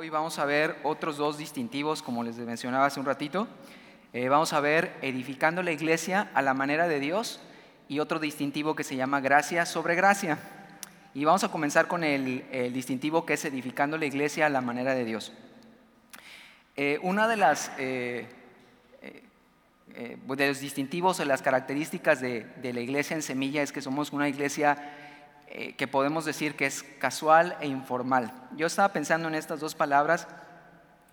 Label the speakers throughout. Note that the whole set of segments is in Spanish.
Speaker 1: Hoy vamos a ver otros dos distintivos, como les mencionaba hace un ratito. Eh, vamos a ver edificando la iglesia a la manera de Dios y otro distintivo que se llama gracia sobre gracia. Y vamos a comenzar con el, distintivo que es edificando la iglesia a la manera de Dios. Eh, una de las eh, de los distintivos o las características de, la iglesia en semilla es que somos una iglesia eh, que podemos decir que es casual e informal. Yo estaba pensando en estas dos palabras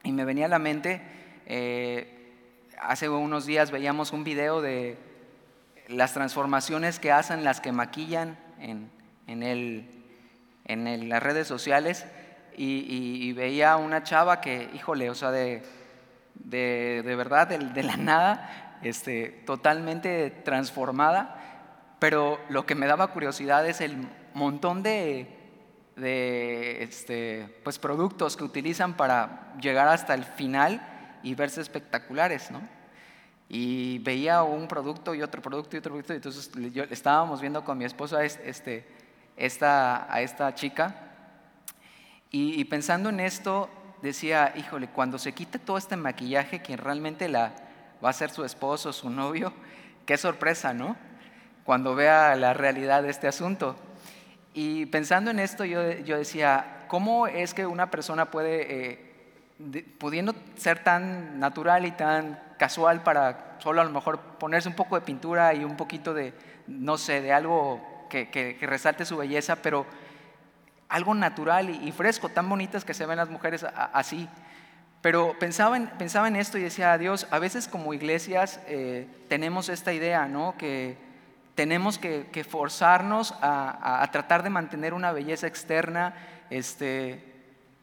Speaker 1: y me venía a la mente, eh, hace unos días veíamos un video de las transformaciones que hacen las que maquillan en, en, las redes sociales y, veía una chava que, híjole, o sea, de, de, verdad, de, la nada, este, totalmente transformada, pero lo que me daba curiosidad es el montón de, este, pues, productos que utilizan para llegar hasta el final y verse espectaculares, ¿no? Y veía un producto y otro producto y otro producto, y entonces yo, estábamos viendo con mi esposa este, esta, a esta chica, y, pensando en esto, decía, híjole, cuando se quite todo este maquillaje, quien realmente la va a ser su esposo, su novio, qué sorpresa, ¿no? Cuando vea la realidad de este asunto. Y pensando en esto, yo, decía, ¿cómo es que una persona puede, eh, pudiendo ser tan natural y tan casual para solo a lo mejor ponerse un poco de pintura y un poquito de, no sé, de algo que, resalte su belleza, pero algo natural y, fresco, tan bonitas que se ven las mujeres así. Pero pensaba en, pensaba en esto y decía, Dios, a veces como iglesias eh, tenemos esta idea, ¿no? Que tenemos que, forzarnos a, tratar de mantener una belleza externa, este,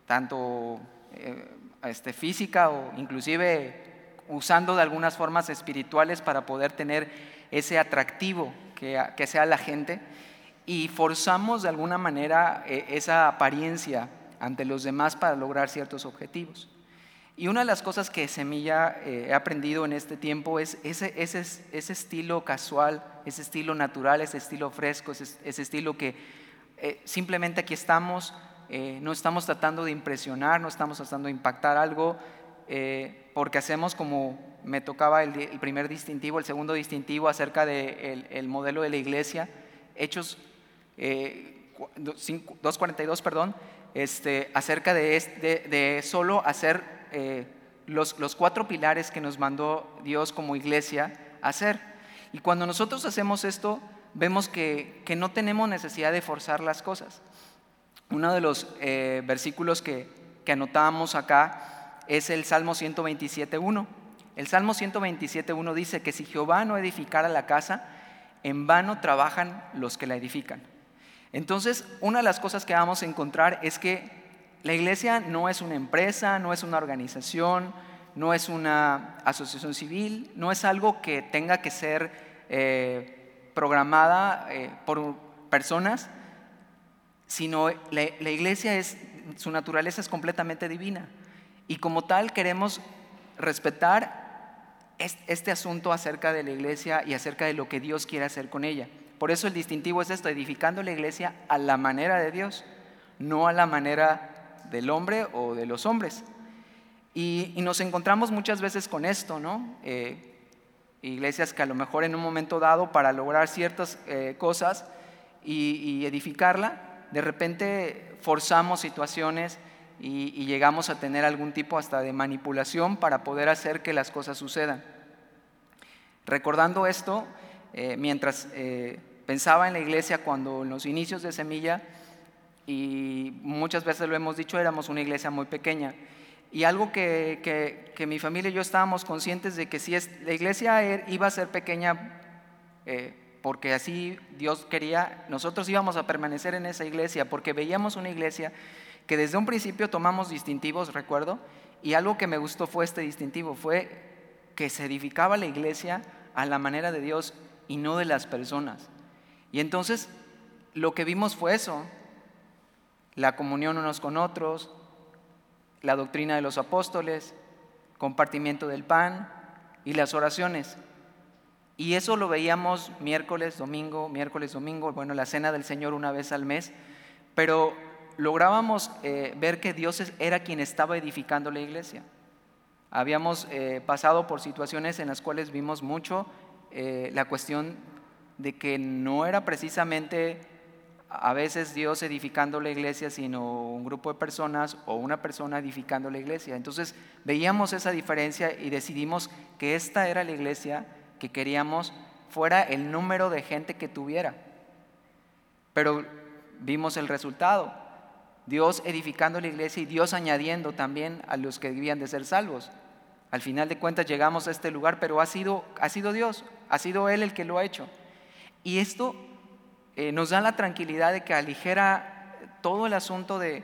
Speaker 1: tanto eh, este, física o inclusive usando de algunas formas espirituales para poder tener ese atractivo que, sea la gente y forzamos de alguna manera eh, esa apariencia ante los demás para lograr ciertos objetivos. Y una de las cosas que Semilla eh, he aprendido en este tiempo es ese, ese, ese, estilo casual, ese estilo natural, ese estilo fresco, ese, estilo que eh, simplemente aquí estamos, eh, no estamos tratando de impresionar, no estamos tratando de impactar algo, porque hacemos como me tocaba el, primer distintivo, el segundo distintivo acerca del de el modelo de la iglesia, Hechos 2.42, perdón, este, acerca de, de, de solo hacer eh, los, cuatro pilares que nos mandó Dios como iglesia hacer. Y cuando nosotros hacemos esto, vemos que, no tenemos necesidad de forzar las cosas. Uno de los eh, versículos que, que anotábamos acá es el Salmo 127.1. El Salmo 127.1 dice que si Jehová no edificara la casa, en vano trabajan los que la edifican. Entonces, una de las cosas que vamos a encontrar es que la iglesia no es una empresa, no es una organización, no es una asociación civil, no es algo que tenga que ser eh, programada eh, por personas, sino la, la iglesia es, su naturaleza es completamente divina. Y como tal queremos respetar este asunto acerca de la iglesia y acerca de lo que Dios quiere hacer con ella. Por eso el distintivo es esto, edificando la iglesia a la manera de Dios, no a la manera del hombre o de los hombres. Y, nos encontramos muchas veces con esto, ¿no? Eh, iglesias que a lo mejor en un momento dado para lograr ciertas eh, cosas y, edificarla, de repente forzamos situaciones y, llegamos a tener algún tipo hasta de manipulación para poder hacer que las cosas sucedan. Recordando esto, eh, mientras pensaba en la iglesia cuando en los inicios de Semilla, y muchas veces lo hemos dicho, éramos una iglesia muy pequeña. Y algo que, que, mi familia y yo estábamos conscientes de que si es, la iglesia er, iba a ser pequeña eh, porque así Dios quería, nosotros íbamos a permanecer en esa iglesia porque veíamos una iglesia que desde un principio tomamos distintivos, recuerdo, y algo que me gustó fue este distintivo, fue que se edificaba la iglesia a la manera de Dios y no de las personas. Y entonces lo que vimos fue eso, la comunión unos con otros, la doctrina de los apóstoles, compartimiento del pan y las oraciones. Y eso lo veíamos miércoles, domingo, miércoles, domingo, bueno, la cena del Señor una vez al mes, pero lográbamos eh, ver que Dios era quien estaba edificando la iglesia. Habíamos eh, pasado por situaciones en las cuales vimos mucho eh, la cuestión de que no era precisamente a veces Dios edificando la iglesia, sino un grupo de personas o una persona edificando la iglesia. Entonces veíamos esa diferencia y decidimos que esta era la iglesia que queríamos fuera el número de gente que tuviera. Pero vimos el resultado. Dios edificando la iglesia y Dios añadiendo también a los que debían de ser salvos. Al final de cuentas llegamos a este lugar, pero ha sido, ha sido Dios, ha sido Él el que lo ha hecho. Y esto eh, nos da la tranquilidad de que aligera todo el asunto de,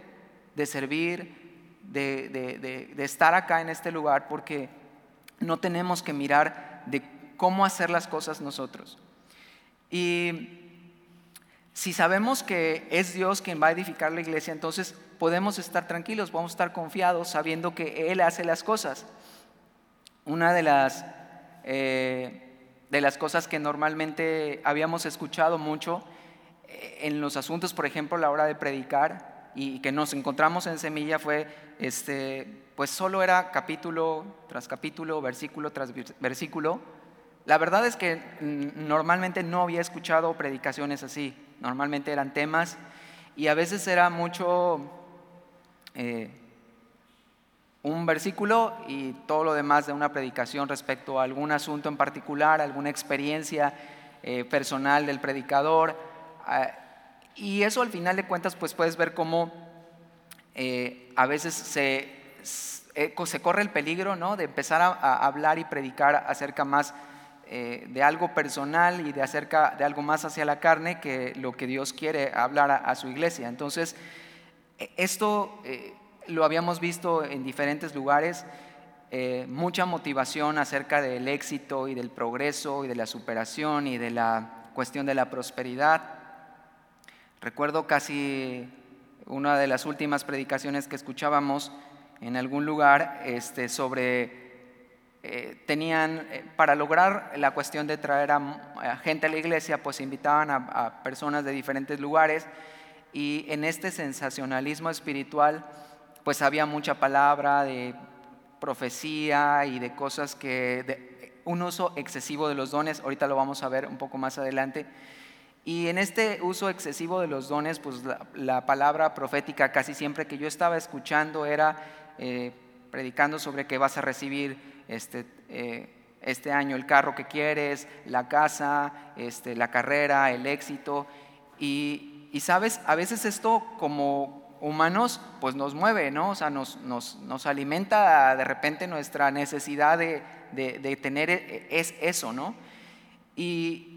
Speaker 1: servir, de, estar acá en este lugar, porque no tenemos que mirar de cómo hacer las cosas nosotros. Y si sabemos que es Dios quien va a edificar la iglesia, entonces podemos estar tranquilos, a estar confiados sabiendo que Él hace las cosas. Una de las, eh, de las cosas que normalmente habíamos escuchado mucho en los asuntos, por ejemplo, la hora de predicar y que nos encontramos en Semilla fue, este, pues solo era capítulo tras capítulo, versículo tras versículo. La verdad es que normalmente no había escuchado predicaciones así, normalmente eran temas y a veces era mucho eh, un versículo y todo lo demás de una predicación respecto a algún asunto en particular, alguna experiencia eh, personal del predicador y eso al final de cuentas, pues puedes ver cómo eh, a veces se, eh, se, corre el peligro ¿no? de empezar a, hablar y predicar acerca más eh, de algo personal y de acerca de algo más hacia la carne que lo que Dios quiere hablar a, su iglesia. Entonces, e, esto lo habíamos visto en diferentes lugares. mucha motivación acerca del éxito y del progreso y de la superación y de la cuestión de la prosperidad. Recuerdo casi una de las últimas predicaciones que escuchábamos en algún lugar este, sobre, eh, tenían, eh, para lograr la cuestión de traer a, gente a la iglesia, pues invitaban a, personas de diferentes lugares y en este sensacionalismo espiritual, pues había mucha palabra de profecía y de cosas que, un uso excesivo de los dones, ahorita lo vamos a ver un poco más adelante, y en este uso excesivo de los dones, pues la, palabra profética casi siempre que yo estaba escuchando era eh, predicando sobre que vas a recibir este, eh, este año el carro que quieres, la casa, este, la carrera, el éxito. Y, sabes, a veces esto como humanos pues nos mueve, ¿no? O sea, nos, nos, nos alimenta de repente nuestra necesidad de, de, de tener e, es eso, ¿no? Y,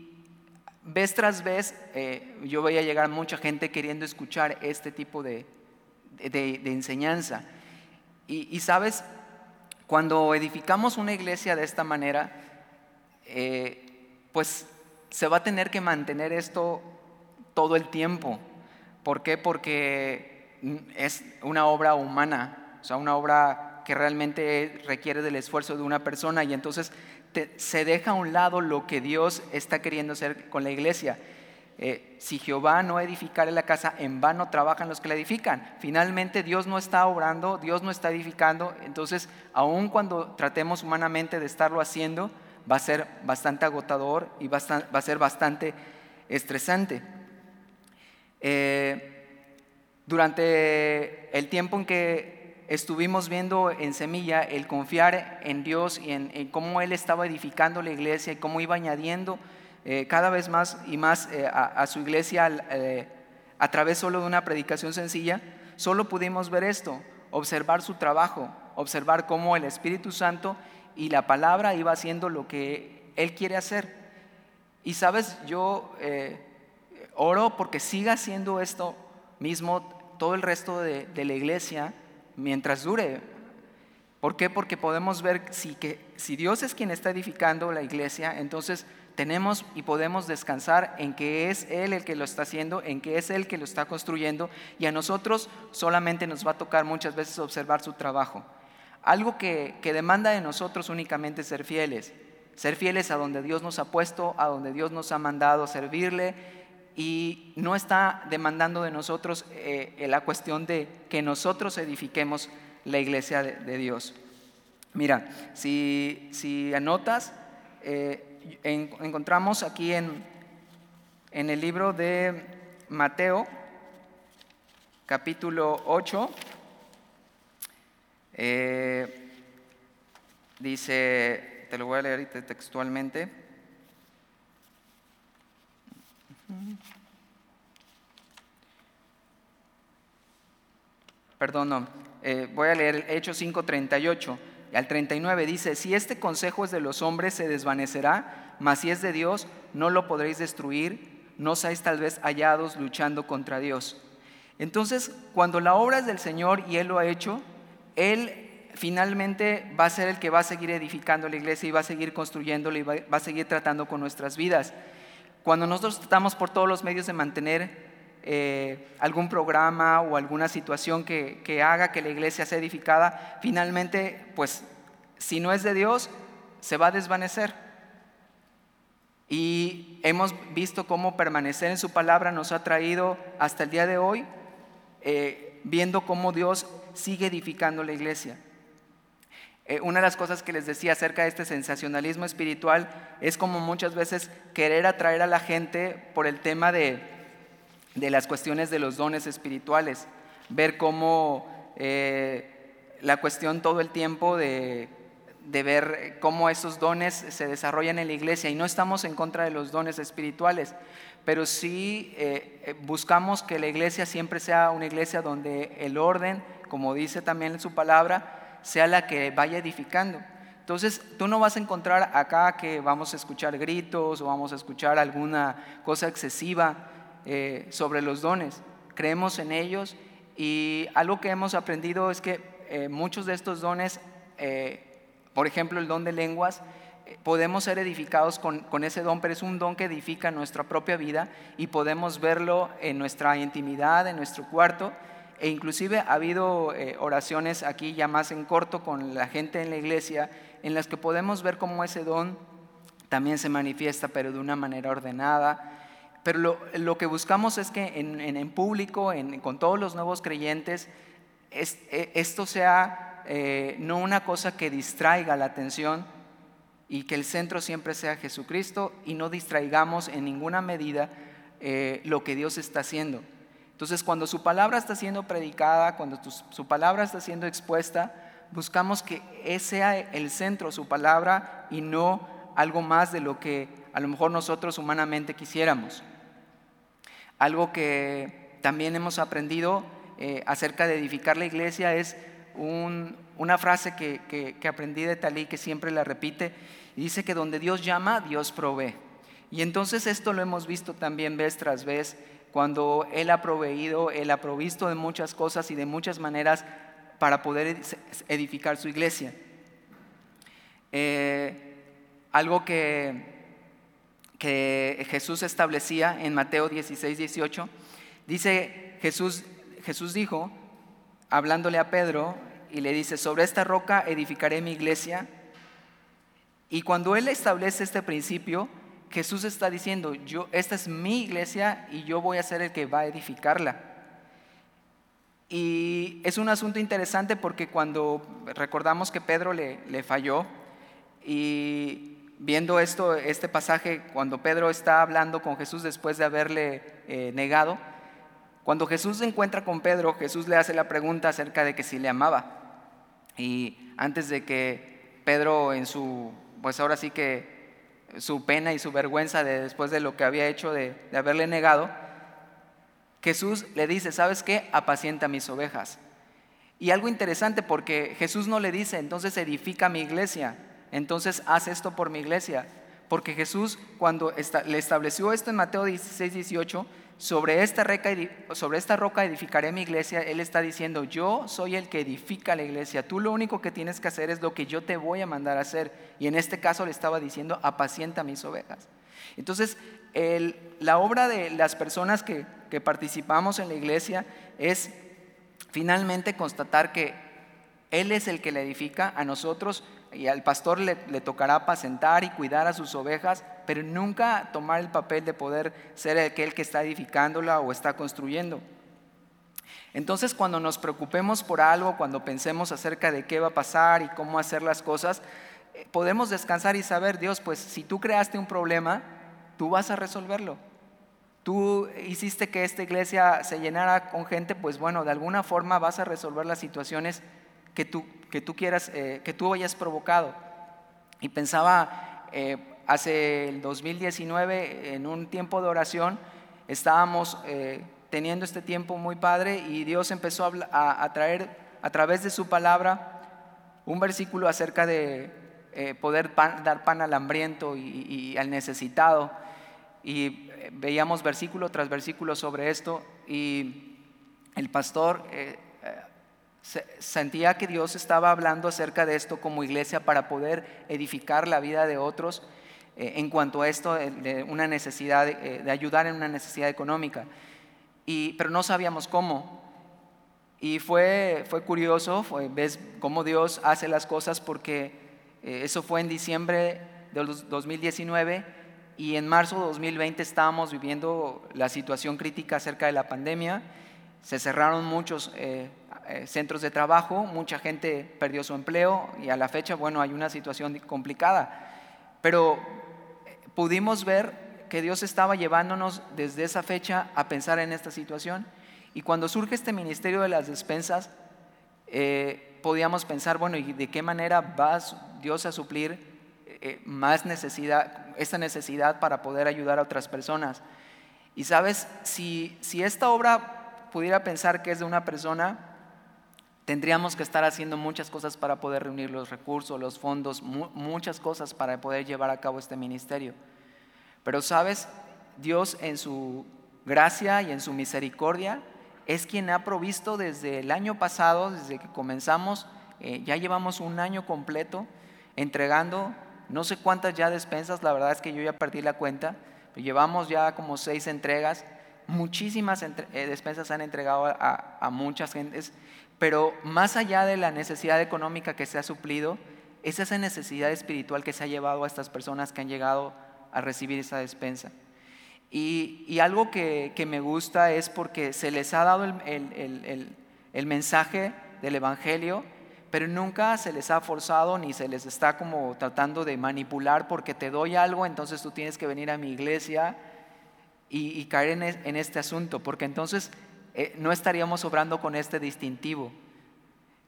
Speaker 1: vez tras vez eh, yo veía llegar mucha gente queriendo escuchar este tipo de, enseñanza. Y, sabes, cuando edificamos una iglesia de esta manera, eh, pues se va a tener que mantener esto todo el tiempo. ¿Por qué? Porque es una obra humana, o sea, una obra que realmente requiere del esfuerzo de una persona y entonces se deja a un lado lo que Dios está queriendo hacer con la iglesia. Eh, si Jehová no edificare la casa, en vano trabajan los que la edifican. Finalmente Dios no está obrando, Dios no está edificando, entonces aun cuando tratemos humanamente de estarlo haciendo, va a ser bastante agotador y va a ser bastante estresante. Eh, durante el tiempo en que estuvimos viendo en Semilla el confiar en Dios y en, cómo Él estaba edificando la iglesia y cómo iba añadiendo eh, cada vez más y más eh, a, su iglesia eh, a través solo de una predicación sencilla, solo pudimos ver esto, observar su trabajo, observar cómo el Espíritu Santo y la palabra iba haciendo lo que Él quiere hacer. Y sabes, yo oro porque siga haciendo esto mismo todo el resto de la iglesia mientras dure. ¿Por qué? Porque podemos ver si, que, si Dios es quien está edificando la iglesia, entonces tenemos y podemos descansar en que es Él el que lo está haciendo, en que es Él que lo está construyendo y a nosotros solamente nos va a tocar muchas veces observar su trabajo. Algo que, que demanda de nosotros únicamente ser fieles, ser fieles a donde Dios nos ha puesto, a donde Dios nos ha mandado servirle y no está demandando de nosotros eh, la cuestión de que nosotros edifiquemos la iglesia de, Dios. Mira, si, anotas, eh, encontramos aquí en, en el libro de Mateo, capítulo 8, eh, dice, te lo voy a leer textualmente, Perdón, no. Eh, voy a leer Hechos 5:38. Al 39 dice, si este consejo es de los hombres, se desvanecerá, mas si es de Dios, no lo podréis destruir, no seáis tal vez hallados luchando contra Dios. Entonces, cuando la obra es del Señor y Él lo ha hecho, Él finalmente va a ser el que va a seguir edificando la iglesia y va a seguir construyéndola y va a seguir tratando con nuestras vidas. Cuando nosotros tratamos por todos los medios de mantener eh, algún programa o alguna situación que, que, haga que la iglesia sea edificada, finalmente, pues, si no es de Dios, se va a desvanecer. Y hemos visto cómo permanecer en su palabra nos ha traído hasta el día de hoy, eh, viendo cómo Dios sigue edificando la iglesia. Eh, una de las cosas que les decía acerca de este sensacionalismo espiritual es como muchas veces querer atraer a la gente por el tema de, las cuestiones de los dones espirituales, ver cómo eh, la cuestión todo el tiempo de, ver cómo esos dones se desarrollan en la iglesia. Y no estamos en contra de los dones espirituales, pero sí eh, buscamos que la iglesia siempre sea una iglesia donde el orden, como dice también en su palabra, sea la que vaya edificando. Entonces, tú no vas a encontrar acá que vamos a escuchar gritos o vamos a escuchar alguna cosa excesiva eh, sobre los dones. Creemos en ellos y algo que hemos aprendido es que eh, muchos de estos dones, eh, por ejemplo el don de lenguas, podemos ser edificados con, con, ese don, pero es un don que edifica nuestra propia vida y podemos verlo en nuestra intimidad, en nuestro cuarto e inclusive ha habido oraciones aquí ya más en corto con la gente en la iglesia en las que podemos ver cómo ese don también se manifiesta, pero de una manera ordenada. Pero lo, que buscamos es que en, público, con todos los nuevos creyentes, e, esto sea eh, no una cosa que distraiga la atención y que el centro siempre sea Jesucristo y no distraigamos en ninguna medida eh, lo que Dios está haciendo. Entonces, cuando su palabra está siendo predicada, cuando su palabra está siendo expuesta, buscamos que ese sea el centro, su palabra, y no algo más de lo que a lo mejor nosotros humanamente quisiéramos. Algo que también hemos aprendido eh, acerca de edificar la iglesia es una frase que, que aprendí de Talí que siempre la repite, y dice que donde Dios llama, Dios provee. Y entonces esto lo hemos visto también vez tras vez cuando Él ha proveído, Él ha provisto de muchas cosas y de muchas maneras para poder edificar su iglesia. Eh, algo que, que Jesús establecía en Mateo 16, 18, dice Jesús, Jesús dijo, hablándole a Pedro, y le dice, sobre esta roca edificaré mi iglesia. Y cuando Él establece este principio, Jesús está diciendo, yo, esta es mi iglesia y yo voy a ser el que va a edificarla. Y es un asunto interesante porque cuando recordamos que Pedro le, le falló y viendo esto, este pasaje, cuando Pedro está hablando con Jesús después de haberle eh, negado, cuando Jesús se encuentra con Pedro, Jesús le hace la pregunta acerca de que si le amaba. Y antes de que Pedro en su, pues ahora sí que su pena y su vergüenza de, después de lo que había hecho de, haberle negado, Jesús le dice, ¿sabes qué? Apacienta mis ovejas. Y algo interesante porque Jesús no le dice, entonces edifica mi iglesia, entonces haz esto por mi iglesia. Porque Jesús cuando le estableció esto en Mateo 16, 18, sobre esta, roca edificaré mi iglesia, Él está diciendo, yo soy el que edifica la iglesia, tú lo único que tienes que hacer es lo que yo te voy a mandar a hacer. Y en este caso le estaba diciendo, apacienta mis ovejas. Entonces, la obra de las personas que, participamos en la iglesia es finalmente constatar que Él es el que la edifica a nosotros y al pastor le, tocará apacentar y cuidar a sus ovejas, pero nunca tomar el papel de poder ser aquel que está edificándola o está construyendo. Entonces cuando nos preocupemos por algo, cuando pensemos acerca de qué va a pasar y cómo hacer las cosas, eh, podemos descansar y saber, Dios, pues si tú creaste un problema, tú vas a resolverlo. Tú hiciste que esta iglesia se llenara con gente, pues bueno, de alguna forma vas a resolver las situaciones que tú, que tú quieras, eh, que tú hayas provocado. Y pensaba, eh, hace el 2019, en un tiempo de oración, estábamos teniendo este tiempo muy padre y Dios empezó a, traer a través de su palabra un versículo acerca de eh, poder dar pan al hambriento y, al necesitado. Y eh, veíamos versículo tras versículo sobre esto y el pastor eh, sentía que Dios estaba hablando acerca de esto como iglesia para poder edificar la vida de otros en cuanto a esto de una necesidad, de ayudar en una necesidad económica pero no sabíamos cómo. Y fue, fue curioso, fue, ves cómo Dios hace las cosas porque eh, eso fue en diciembre del 2019 y en marzo de 2020 estábamos viviendo la situación crítica acerca de la pandemia. Se cerraron muchos eh, eh, centros de trabajo, mucha gente perdió su empleo y a la fecha, bueno, hay una situación complicada. Pero pudimos ver que Dios estaba llevándonos desde esa fecha a pensar en esta situación. Y cuando surge este ministerio de las despensas, eh, podíamos pensar, bueno, ¿y de qué manera va Dios a suplir eh, más necesidad, esta necesidad para poder ayudar a otras personas? Y sabes, si, si esta obra pudiera pensar que es de una persona, tendríamos que estar haciendo muchas cosas para poder reunir los recursos, los fondos, muchas cosas para poder llevar a cabo este ministerio. Pero sabes, Dios en su gracia y en su misericordia es quien ha provisto desde el año pasado, desde que comenzamos, eh, ya llevamos un año completo entregando no sé cuántas ya despensas, la verdad es que yo ya perdí la cuenta, pero llevamos ya como seis entregas, muchísimas eh, despensas han entregado a muchas gentes, pero más allá de la necesidad económica que se ha suplido, es esa necesidad espiritual que se ha llevado a estas personas que han llegado a recibir esa despensa. Y, algo que, me gusta es porque se les ha dado el, mensaje del Evangelio, pero nunca se les ha forzado ni se les está como tratando de manipular porque te doy algo, entonces tú tienes que venir a mi iglesia y, caer en, este asunto, porque entonces eh, no estaríamos obrando con este distintivo.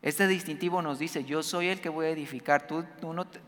Speaker 1: Este distintivo nos dice, yo soy el que voy a edificar, tú,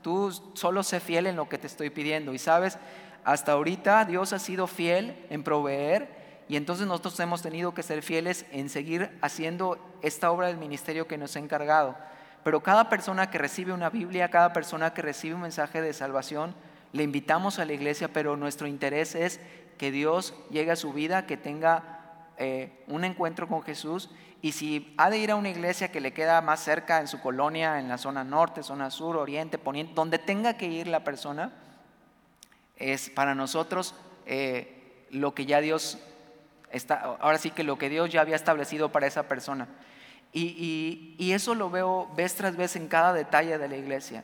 Speaker 1: tú, solo sé fiel en lo que te estoy pidiendo. Y sabes, hasta ahorita Dios ha sido fiel en proveer y entonces nosotros hemos tenido que ser fieles en seguir haciendo esta obra del ministerio que nos ha encargado. Pero cada persona que recibe una Biblia, cada persona que recibe un mensaje de salvación, le invitamos a la iglesia, pero nuestro interés es que Dios llegue a su vida, que tenga eh, un encuentro con Jesús y si ha de ir a una iglesia que le queda más cerca en su colonia, en la zona norte, zona sur, oriente, poniente, donde tenga que ir la persona, es para nosotros eh, lo que ya Dios está, ahora sí que lo que Dios ya había establecido para esa persona. Y, y, eso lo veo vez tras vez en cada detalle de la iglesia.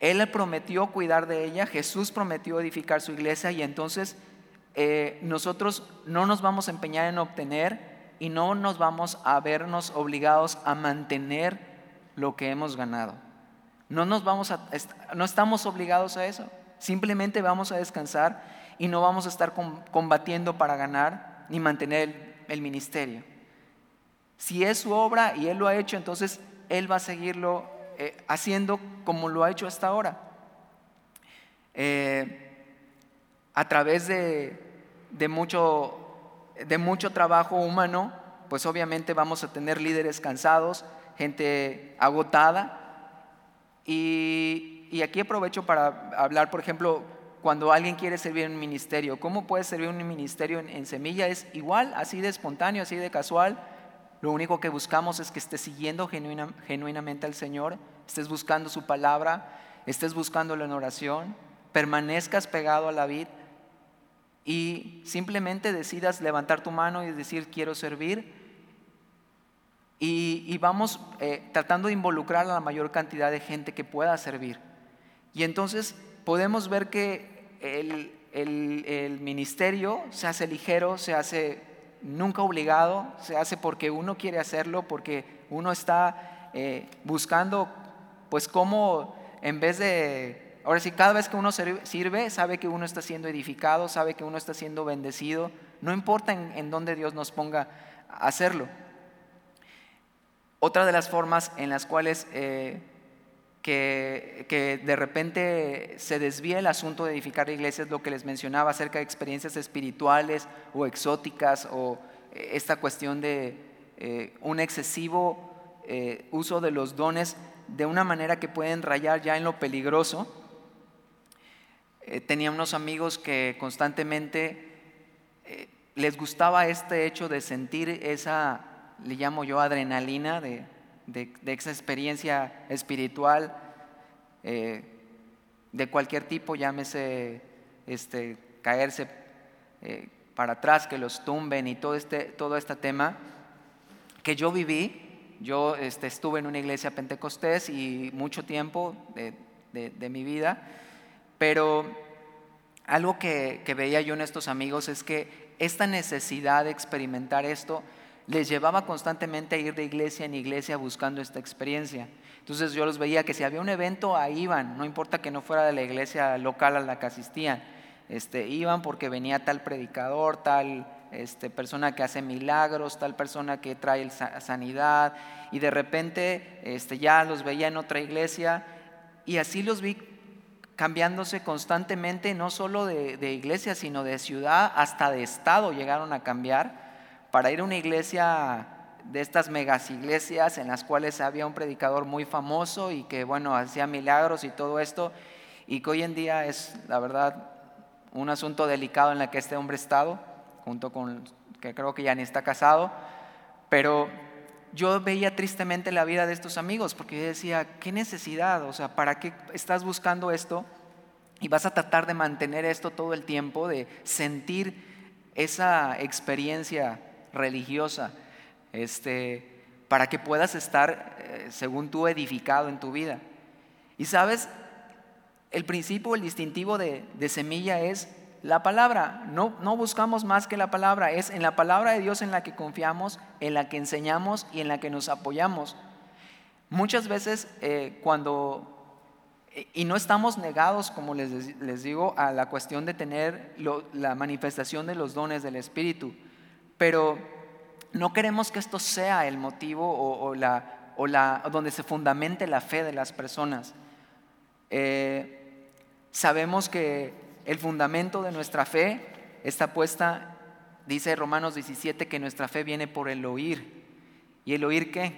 Speaker 1: Él prometió cuidar de ella, Jesús prometió edificar su iglesia y entonces eh, nosotros no nos vamos a empeñar en obtener y no nos vamos a vernos obligados a mantener lo que hemos ganado. No nos vamos a no estamos obligados a eso. Simplemente vamos a descansar y no vamos a estar combatiendo para ganar ni mantener el, ministerio. Si es su obra y él lo ha hecho, entonces él va a seguirlo eh, haciendo como lo ha hecho hasta ahora. Eh, a través de, de mucho de mucho trabajo humano, pues obviamente vamos a tener líderes cansados, gente agotada. Y, aquí aprovecho para hablar, por ejemplo, cuando alguien quiere servir en un ministerio, ¿cómo puede servir un ministerio en, semilla? Es igual, así de espontáneo, así de casual. Lo único que buscamos es que estés siguiendo genuinamente al Señor, estés buscando su palabra, estés buscándolo en oración, permanezcas pegado a la vid y simplemente decidas levantar tu mano y decir quiero servir y, vamos eh, tratando de involucrar a la mayor cantidad de gente que pueda servir. Y entonces podemos ver que el, el, ministerio se hace ligero, se hace nunca obligado, se hace porque uno quiere hacerlo, porque uno está eh, buscando, pues cómo en vez de, ahora sí, cada vez que uno sirve, sabe que uno está siendo edificado, sabe que uno está siendo bendecido, no importa en, dónde Dios nos ponga a hacerlo. Otra de las formas en las cuales eh, que, de repente se desvía el asunto de edificar iglesias, lo que les mencionaba acerca de experiencias espirituales o exóticas o eh, esta cuestión de eh, un excesivo uso de los dones de una manera que pueden rayar ya en lo peligroso. Tenía unos amigos que constantemente les gustaba este hecho de sentir esa, le llamo yo adrenalina, de, de, esa experiencia espiritual eh, de cualquier tipo, llámese este, caerse eh, para atrás, que los tumben y todo este, todo este tema, que yo viví. Yo este, estuve en una iglesia pentecostés y mucho tiempo de, de, mi vida, pero algo que, veía yo en estos amigos es que esta necesidad de experimentar esto les llevaba constantemente a ir de iglesia en iglesia buscando esta experiencia. Entonces yo los veía que si había un evento, ahí iban, no importa que no fuera de la iglesia local a la que asistían, este, iban porque venía tal predicador, tal este, persona que hace milagros, tal persona que trae sanidad, y de repente este, ya los veía en otra iglesia, y así los vi cambiándose constantemente, no solo de, iglesia, sino de ciudad, hasta de estado llegaron a cambiar. Para ir a una iglesia de estas megas iglesias en las cuales había un predicador muy famoso y que, bueno, hacía milagros y todo esto, y que hoy en día es, la verdad, un asunto delicado en el que este hombre ha estado, junto con que creo que ya ni está casado, pero yo veía tristemente la vida de estos amigos porque yo decía, ¿qué necesidad? O sea, ¿para qué estás buscando esto? Y vas a tratar de mantener esto todo el tiempo, de sentir esa experiencia religiosa, este, para que puedas estar, eh, según tú, edificado en tu vida. Y sabes, el principio, el distintivo de, semilla es la palabra. No, no buscamos más que la palabra, es en la palabra de Dios en la que confiamos, en la que enseñamos y en la que nos apoyamos. Muchas veces eh, cuando y no estamos negados, como les, les, digo, a la cuestión de tener la manifestación de los dones del Espíritu. Pero no queremos que esto sea el motivo o, la, o la, donde se fundamente la fe de las personas. Eh, sabemos que el fundamento de nuestra fe está puesta, dice Romanos 17, que nuestra fe viene por el oír. ¿Y el oír qué?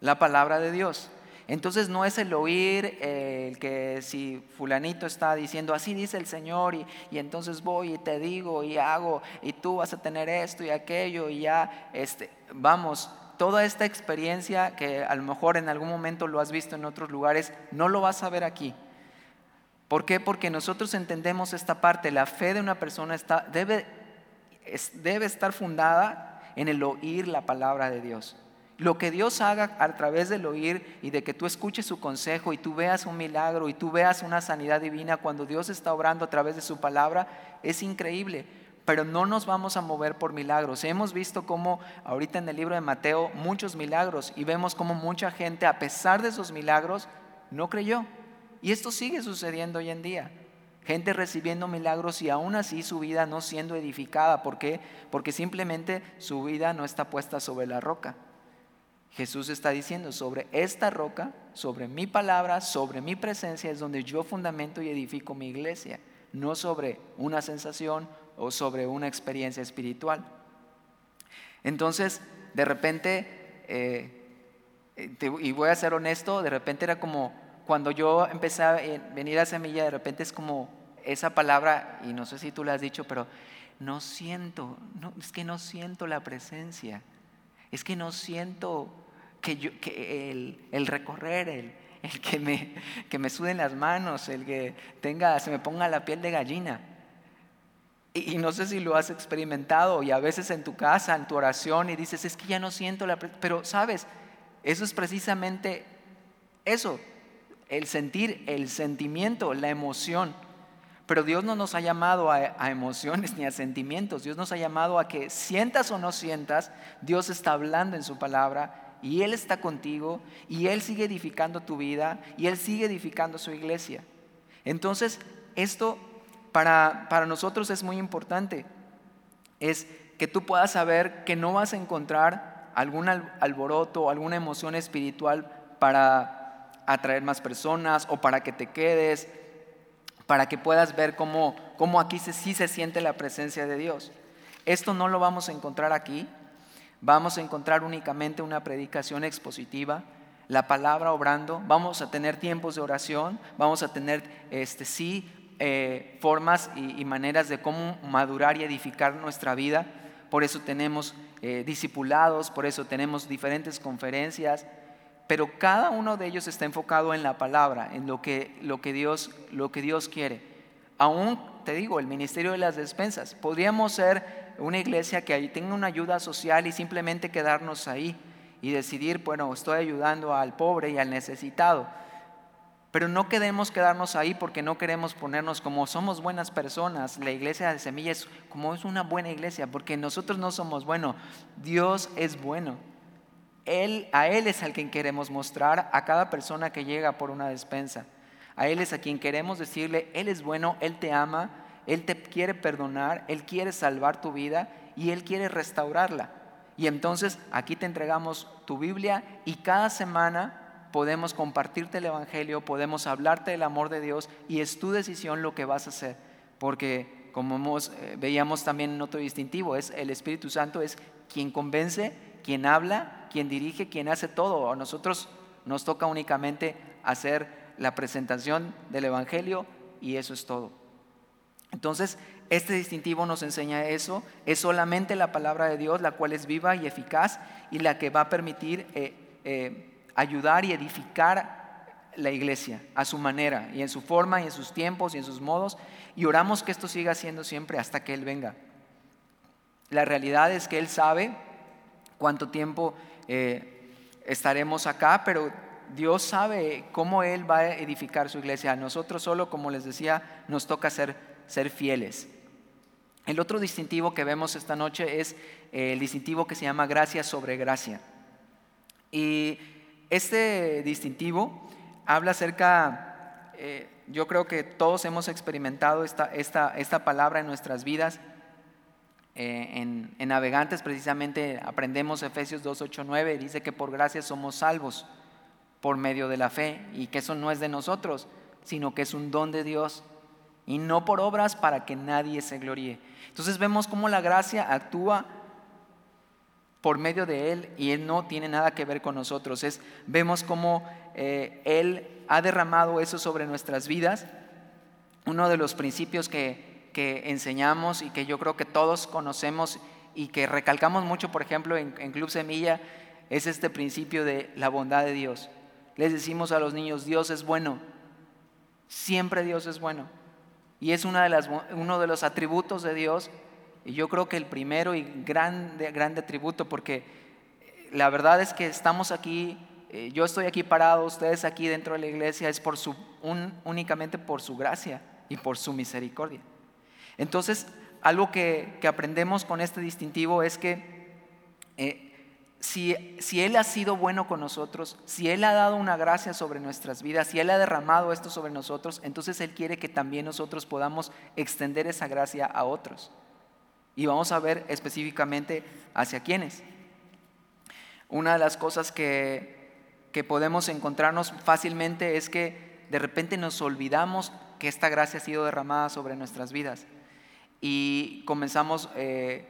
Speaker 1: La palabra de Dios. Entonces no es el oír eh, el que si fulanito está diciendo, así dice el Señor, y, entonces voy y te digo y hago, y tú vas a tener esto y aquello, y ya, este, vamos, toda esta experiencia que a lo mejor en algún momento lo has visto en otros lugares, no lo vas a ver aquí. ¿Por qué? Porque nosotros entendemos esta parte, la fe de una persona está, debe, debe estar fundada en el oír la palabra de Dios. Lo que Dios haga a través del oír y de que tú escuches su consejo y tú veas un milagro y tú veas una sanidad divina cuando Dios está obrando a través de su palabra es increíble. Pero no nos vamos a mover por milagros. Hemos visto cómo ahorita en el libro de Mateo muchos milagros y vemos cómo mucha gente a pesar de esos milagros no creyó. Y esto sigue sucediendo hoy en día. Gente recibiendo milagros y aún así su vida no siendo edificada. ¿Por qué? Porque simplemente su vida no está puesta sobre la roca. Jesús está diciendo, sobre esta roca, sobre mi palabra, sobre mi presencia es donde yo fundamento y edifico mi iglesia, no sobre una sensación o sobre una experiencia espiritual. Entonces, de repente, eh, y voy a ser honesto, de repente era como cuando yo empecé a venir a Semilla, de repente es como esa palabra, y no sé si tú la has dicho, pero no siento, es que no siento la presencia es que no siento que, yo, que el, recorrer, el, el que, me, que me suden las manos, el que tenga, se me ponga la piel de gallina. Y, no sé si lo has experimentado y a veces en tu casa, en tu oración y dices, es que ya no siento la... Pero sabes, eso es precisamente eso, el sentir, el sentimiento, la emoción. Pero Dios no nos ha llamado a, emociones ni a sentimientos. Dios nos ha llamado a que sientas o no sientas, Dios está hablando en su palabra y Él está contigo y Él sigue edificando tu vida y Él sigue edificando su iglesia. Entonces, esto para, para nosotros es muy importante. Es que tú puedas saber que no vas a encontrar algún alboroto alguna emoción espiritual para atraer más personas o para que te quedes, para que puedas ver cómo, cómo aquí sí se siente la presencia de Dios. Esto no lo vamos a encontrar aquí, vamos a encontrar únicamente una predicación expositiva, la palabra obrando, vamos a tener tiempos de oración, vamos a tener, este, sí, eh, formas y, maneras de cómo madurar y edificar nuestra vida. Por eso tenemos eh, discipulados, por eso tenemos diferentes conferencias, pero cada uno de ellos está enfocado en la palabra, en lo que, lo que, Dios, lo que Dios quiere. Aún, te digo, el ministerio de las despensas. Podríamos ser una iglesia que tenga una ayuda social y simplemente quedarnos ahí y decidir, bueno, estoy ayudando al pobre y al necesitado. Pero no queremos quedarnos ahí porque no queremos ponernos como somos buenas personas. La iglesia de semillas como es una buena iglesia, porque nosotros no somos buenos. Dios es bueno. Él, a Él es al quien queremos mostrar a cada persona que llega por una despensa. A Él es a quien queremos decirle, Él es bueno, Él te ama, Él te quiere perdonar, Él quiere salvar tu vida y Él quiere restaurarla. Y entonces aquí te entregamos tu Biblia y cada semana podemos compartirte el Evangelio, podemos hablarte del amor de Dios y es tu decisión lo que vas a hacer. Porque como eh, veíamos también en otro distintivo, es el Espíritu Santo es quien convence, quien habla, quien dirige, quien hace todo. A nosotros nos toca únicamente hacer la presentación del Evangelio y eso es todo. Entonces, este distintivo nos enseña eso. Es solamente la palabra de Dios la cual es viva y eficaz y la que va a permitir eh, eh, ayudar y edificar la iglesia a su manera y en su forma y en sus tiempos y en sus modos. Y oramos que esto siga siendo siempre hasta que Él venga. La realidad es que Él sabe cuánto tiempo eh, estaremos acá, pero Dios sabe cómo Él va a edificar su iglesia. A nosotros solo, como les decía, nos toca ser, ser fieles. El otro distintivo que vemos esta noche es eh, el distintivo que se llama gracia sobre gracia. Y este distintivo habla acerca, eh, yo creo que todos hemos experimentado esta, esta, esta palabra en nuestras vidas. Eh, en, Navegantes precisamente aprendemos Efesios 2, 8, 9, dice que por gracia somos salvos por medio de la fe y que eso no es de nosotros, sino que es un don de Dios y no por obras para que nadie se gloríe. Entonces vemos cómo la gracia actúa por medio de Él y Él no tiene nada que ver con nosotros. Es, vemos cómo eh, Él ha derramado eso sobre nuestras vidas. Uno de los principios que, que, enseñamos y que yo creo que todos conocemos y que recalcamos mucho, por ejemplo, en, en Club Semilla, es este principio de la bondad de Dios. Les decimos a los niños, Dios es bueno. Siempre Dios es bueno. Y es una de las, uno de los atributos de Dios. Y yo creo que el primero y grande, grande atributo, porque la verdad es que estamos aquí, eh, yo estoy aquí parado, ustedes aquí dentro de la iglesia, es por su, únicamente por su gracia y por su misericordia. Entonces, algo que, que aprendemos con este distintivo es que eh, si, Él ha sido bueno con nosotros, si Él ha dado una gracia sobre nuestras vidas, si Él ha derramado esto sobre nosotros, entonces Él quiere que también nosotros podamos extender esa gracia a otros. Y vamos a ver específicamente hacia quiénes. Una de las cosas que, que podemos encontrarnos fácilmente es que de repente nos olvidamos que esta gracia ha sido derramada sobre nuestras vidas y comenzamos eh,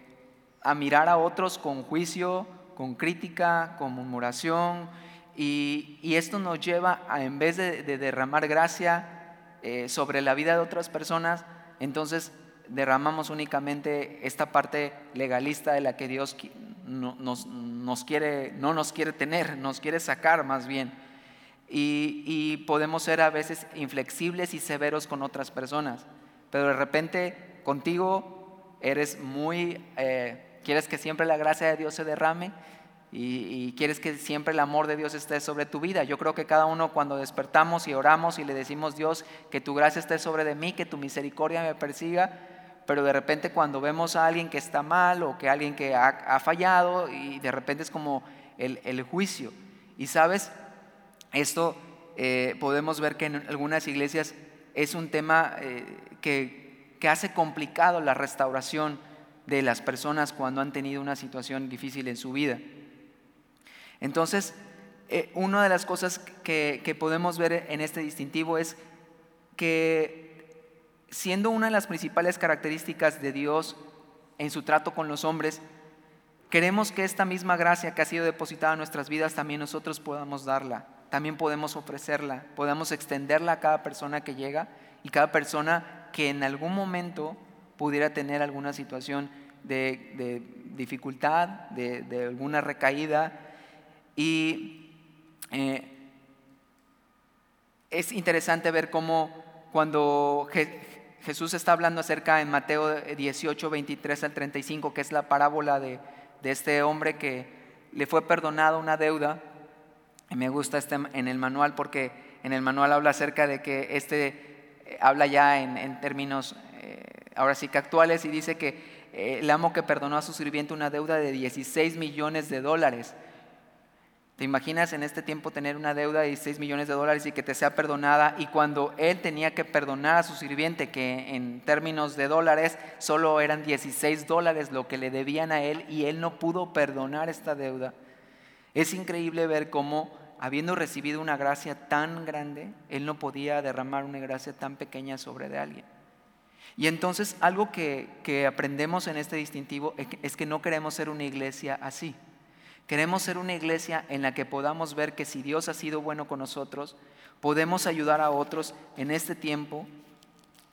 Speaker 1: a mirar a otros con juicio, con crítica, con murmuración, y, esto nos lleva a, en vez de, derramar gracia eh, sobre la vida de otras personas, entonces derramamos únicamente esta parte legalista de la que Dios no, nos, quiere, no nos quiere tener, nos quiere sacar más bien. Y, podemos ser a veces inflexibles y severos con otras personas, pero de repente contigo eres muy... Eh, quieres que siempre la gracia de Dios se derrame y, quieres que siempre el amor de Dios esté sobre tu vida. Yo creo que cada uno cuando despertamos y oramos y le decimos Dios que tu gracia esté sobre de mí, que tu misericordia me persiga, pero de repente cuando vemos a alguien que está mal o que alguien que ha, fallado y de repente es como el, juicio. Y sabes, esto eh, podemos ver que en algunas iglesias es un tema eh, que, que hace complicado la restauración de las personas cuando han tenido una situación difícil en su vida. Entonces, eh, una de las cosas que, podemos ver en este distintivo es que siendo una de las principales características de Dios en su trato con los hombres, queremos que esta misma gracia que ha sido depositada en nuestras vidas también nosotros podamos darla, también podemos ofrecerla, podemos extenderla a cada persona que llega y cada persona que en algún momento pudiera tener alguna situación de, dificultad, de alguna recaída, y eh, es interesante ver cómo cuando Jesús está hablando acerca en Mateo 18, 23 al 35, que es la parábola de, este hombre que le fue perdonada una deuda. Me gusta este en el manual porque en el manual habla acerca de que este habla ya en, términos eh, ahora sí que actuales y dice que el amo que perdonó a su sirviente una deuda de 16 millones de dólares. ¿Te imaginas en este tiempo tener una deuda de 16 millones de dólares y que te sea perdonada? Y cuando él tenía que perdonar a su sirviente, que en términos de dólares solo eran 16 dólares lo que le debían a él y él no pudo perdonar esta deuda. Es increíble ver cómo, habiendo recibido una gracia tan grande, él no podía derramar una gracia tan pequeña sobre de alguien. Y entonces algo que, que aprendemos en este distintivo es que no queremos ser una iglesia así. Queremos ser una iglesia en la que podamos ver que si Dios ha sido bueno con nosotros, podemos ayudar a otros en este tiempo,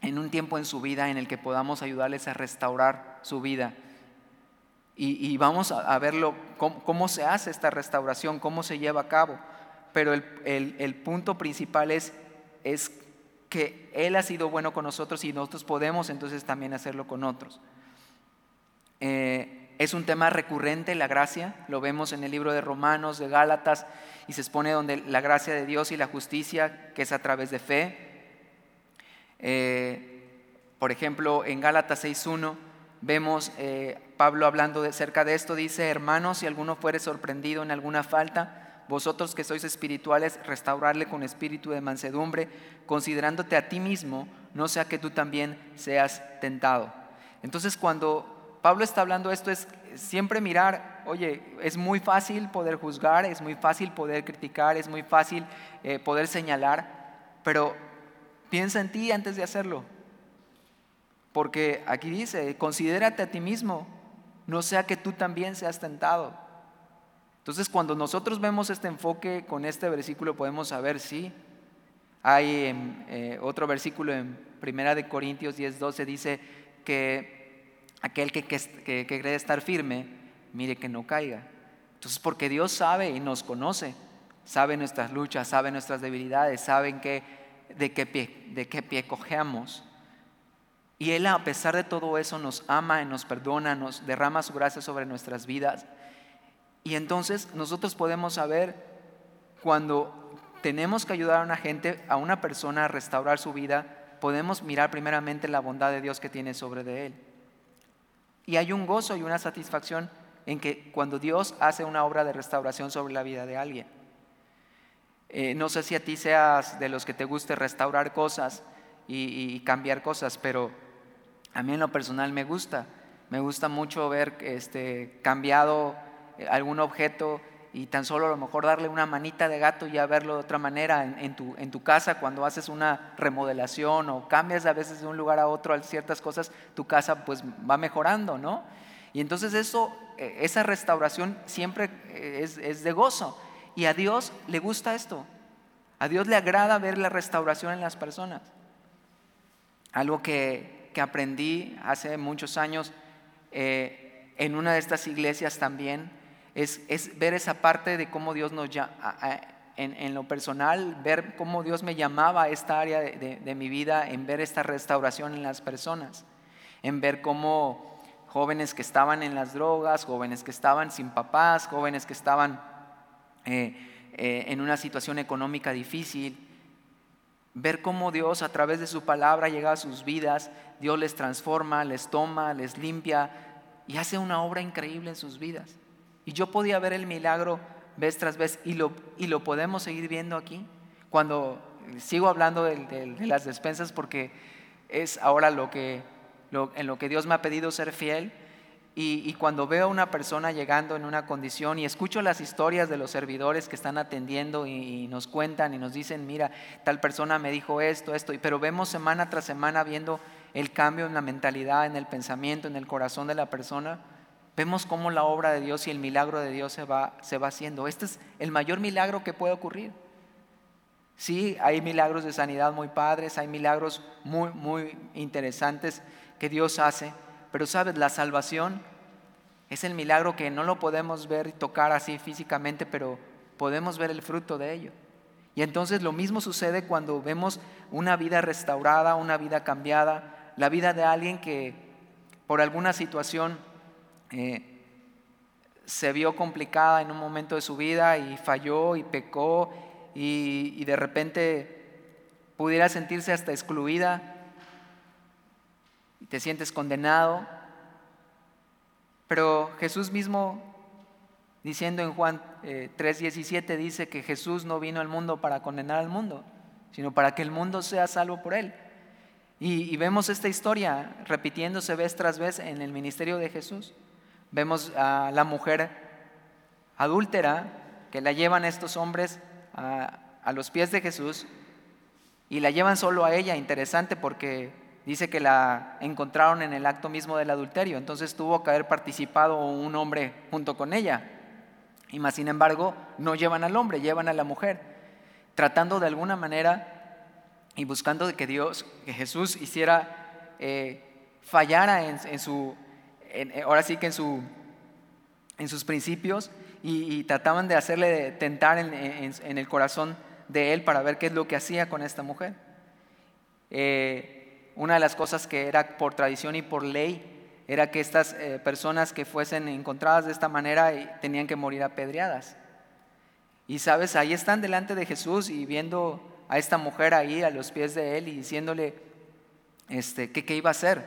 Speaker 1: en un tiempo en su vida en el que podamos ayudarles a restaurar su vida. Y, vamos a, verlo, cómo, se hace esta restauración, cómo se lleva a cabo. Pero el, punto principal es, es que Él ha sido bueno con nosotros y nosotros podemos entonces también hacerlo con otros. Eh, es un tema recurrente, la gracia, lo vemos en el libro de Romanos, de Gálatas, y se expone donde la gracia de Dios y la justicia, que es a través de fe. Eh, por ejemplo, en Gálatas 6.1 vemos eh, Pablo hablando de, cerca de esto, dice, hermanos, si alguno fuere sorprendido en alguna falta, vosotros que sois espirituales, restaurarle con espíritu de mansedumbre, considerándote a ti mismo, no sea que tú también seas tentado. Entonces cuando Pablo está hablando esto es siempre mirar, oye, es muy fácil poder juzgar, es muy fácil poder criticar, es muy fácil eh, poder señalar, pero piensa en ti antes de hacerlo. Porque aquí dice, considérate a ti mismo, no sea que tú también seas tentado. Entonces cuando nosotros vemos este enfoque con este versículo podemos saber, sí, hay eh, otro versículo en Primera de Corintios 10, 12 dice que aquel que, que, cree estar firme, mire que no caiga. Entonces, porque Dios sabe y nos conoce, sabe nuestras luchas, sabe nuestras debilidades, sabe de, qué pie, de qué pie cojeamos. Y Él, a pesar de todo eso, nos ama y nos perdona, nos derrama su gracia sobre nuestras vidas. Y entonces nosotros podemos saber cuando tenemos que ayudar a una gente, a una persona a restaurar su vida, podemos mirar primeramente la bondad de Dios que tiene sobre de Él. Y hay un gozo y una satisfacción en que cuando Dios hace una obra de restauración sobre la vida de alguien. Eh, no sé si a ti seas de los que te guste restaurar cosas y, cambiar cosas, pero a mí en lo personal me gusta. Me gusta mucho ver este, cambiado algún objeto y tan solo a lo mejor darle una manita de gato y ya verlo de otra manera en, tu, en, tu, casa cuando haces una remodelación o cambias a veces de un lugar a otro ciertas cosas, tu casa pues va mejorando, ¿no? Y entonces eso, eh, esa restauración siempre eh, es, es de gozo. Y a Dios le gusta esto. A Dios le agrada ver la restauración en las personas. Algo que, que aprendí hace muchos años eh, en una de estas iglesias también es, ver esa parte de cómo Dios nos llama, en, lo personal, ver cómo Dios me llamaba a esta área de, mi vida, en ver esta restauración en las personas, en ver cómo jóvenes que estaban en las drogas, jóvenes que estaban sin papás, jóvenes que estaban eh, eh, en una situación económica difícil. Ver cómo Dios a través de su palabra llega a sus vidas, Dios les transforma, les toma, les limpia y hace una obra increíble en sus vidas. Y yo podía ver el milagro vez tras vez y lo, y lo podemos seguir viendo aquí. Cuando sigo hablando de, las despensas porque es ahora lo que, en lo que Dios me ha pedido ser fiel. Y, cuando veo a una persona llegando en una condición y escucho las historias de los servidores que están atendiendo y, nos cuentan y nos dicen, mira, tal persona me dijo esto, esto, pero vemos semana tras semana viendo el cambio en la mentalidad, en el pensamiento, en el corazón de la persona, vemos cómo la obra de Dios y el milagro de Dios se va, se va haciendo. Este es el mayor milagro que puede ocurrir. Sí, hay milagros de sanidad muy padres, hay milagros muy, muy interesantes que Dios hace, pero sabes, la salvación es el milagro que no lo podemos ver y tocar así físicamente, pero podemos ver el fruto de ello. Y entonces lo mismo sucede cuando vemos una vida restaurada, una vida cambiada, la vida de alguien que por alguna situación eh, se vio complicada en un momento de su vida y falló y pecó y, de repente pudiera sentirse hasta excluida y te sientes condenado. Pero Jesús mismo, diciendo en Juan 3:17, eh, dice que Jesús no vino al mundo para condenar al mundo, sino para que el mundo sea salvo por él. Y, y vemos esta historia repitiéndose vez tras vez en el ministerio de Jesús. Vemos a la mujer adúltera que la llevan estos hombres a, los pies de Jesús y la llevan solo a ella, interesante porque dice que la encontraron en el acto mismo del adulterio, entonces tuvo que haber participado un hombre junto con ella. Y más sin embargo, no llevan al hombre, llevan a la mujer, tratando de alguna manera y buscando que Dios, que Jesús hiciera, eh, fallara en, su, ahora sí que en, su, en sus principios y, trataban de hacerle tentar en, el corazón de él para ver qué es lo que hacía con esta mujer. Eh, una de las cosas que era por tradición y por ley era que estas eh, personas que fuesen encontradas de esta manera eh, tenían que morir apedreadas. Y sabes, ahí están delante de Jesús y viendo a esta mujer ahí a los pies de él y diciéndole este, qué iba a hacer,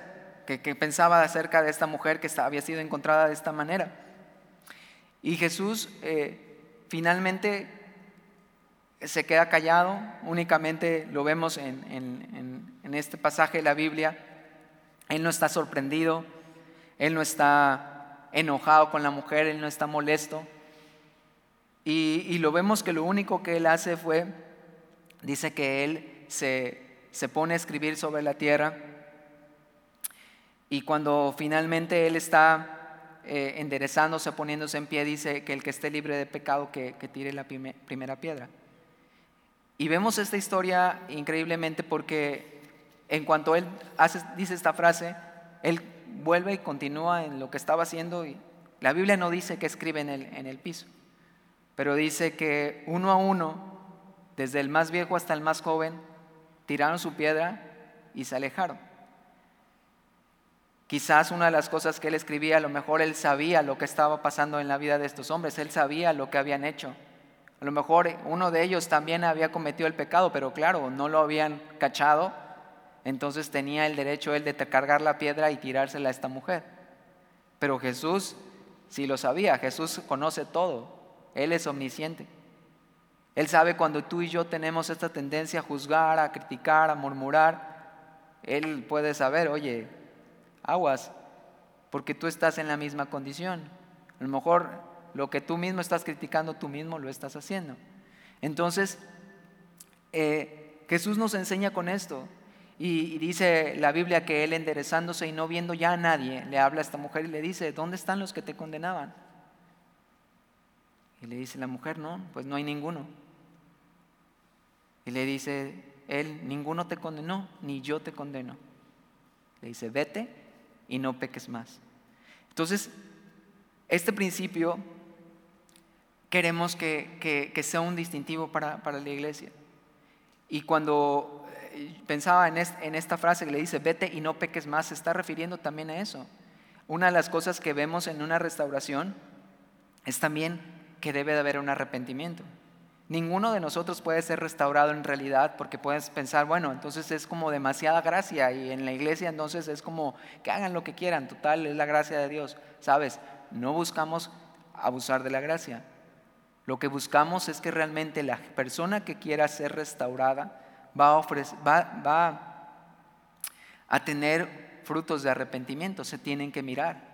Speaker 1: qué pensaba acerca de esta mujer que había sido encontrada de esta manera. Y Jesús eh, finalmente se queda callado, únicamente lo vemos en, este pasaje de la Biblia. Él no está sorprendido, él no está enojado con la mujer, él no está molesto. Y, y, lo vemos que lo único que él hace fue, dice que él se, se pone a escribir sobre la tierra. Y cuando finalmente él está eh, enderezándose, poniéndose en pie, dice que el que esté libre de pecado que, tire la primera piedra. Y vemos esta historia increíblemente porque en cuanto él dice esta frase, él vuelve y continúa en lo que estaba haciendo. Y la Biblia no dice que escribe en el piso, pero dice que uno a uno, desde el más viejo hasta el más joven, tiraron su piedra y se alejaron. Quizás una de las cosas que él escribía, a lo mejor él sabía lo que estaba pasando en la vida de estos hombres, él sabía lo que habían hecho. A lo mejor uno de ellos también había cometido el pecado, pero claro, no lo habían cachado, entonces tenía el derecho él de cargar la piedra y tirársela a esta mujer. Pero Jesús sí lo sabía, Jesús conoce todo, Él es omnisciente. Él sabe cuando tú y yo tenemos esta tendencia a juzgar, a criticar, a murmurar, Él puede saber, oye, aguas, porque tú estás en la misma condición. A lo mejor lo que tú mismo estás criticando, tú mismo lo estás haciendo. Entonces, eh, Jesús nos enseña con esto. Y, dice la Biblia que él enderezándose y no viendo ya a nadie, le habla a esta mujer y le dice, ¿dónde están los que te condenaban? Y le dice la mujer, no, pues no hay ninguno. Y le dice él, ninguno te condenó, ni yo te condeno. Le dice, vete y no peques más. Entonces, este principio queremos que, sea un distintivo para, la iglesia. Y cuando eh, pensaba en, esta frase que le dice, vete y no peques más, se está refiriendo también a eso. una de las cosas que vemos en una restauración es también que debe de haber un arrepentimiento. Ninguno de nosotros puede ser restaurado en realidad porque puedes pensar, bueno, entonces es como demasiada gracia y en la iglesia entonces es como que hagan lo que quieran, total, es la gracia de Dios. Sabes, no buscamos abusar de la gracia. Lo que buscamos es que realmente la persona que quiera ser restaurada va a, va, a tener frutos de arrepentimiento, se tienen que mirar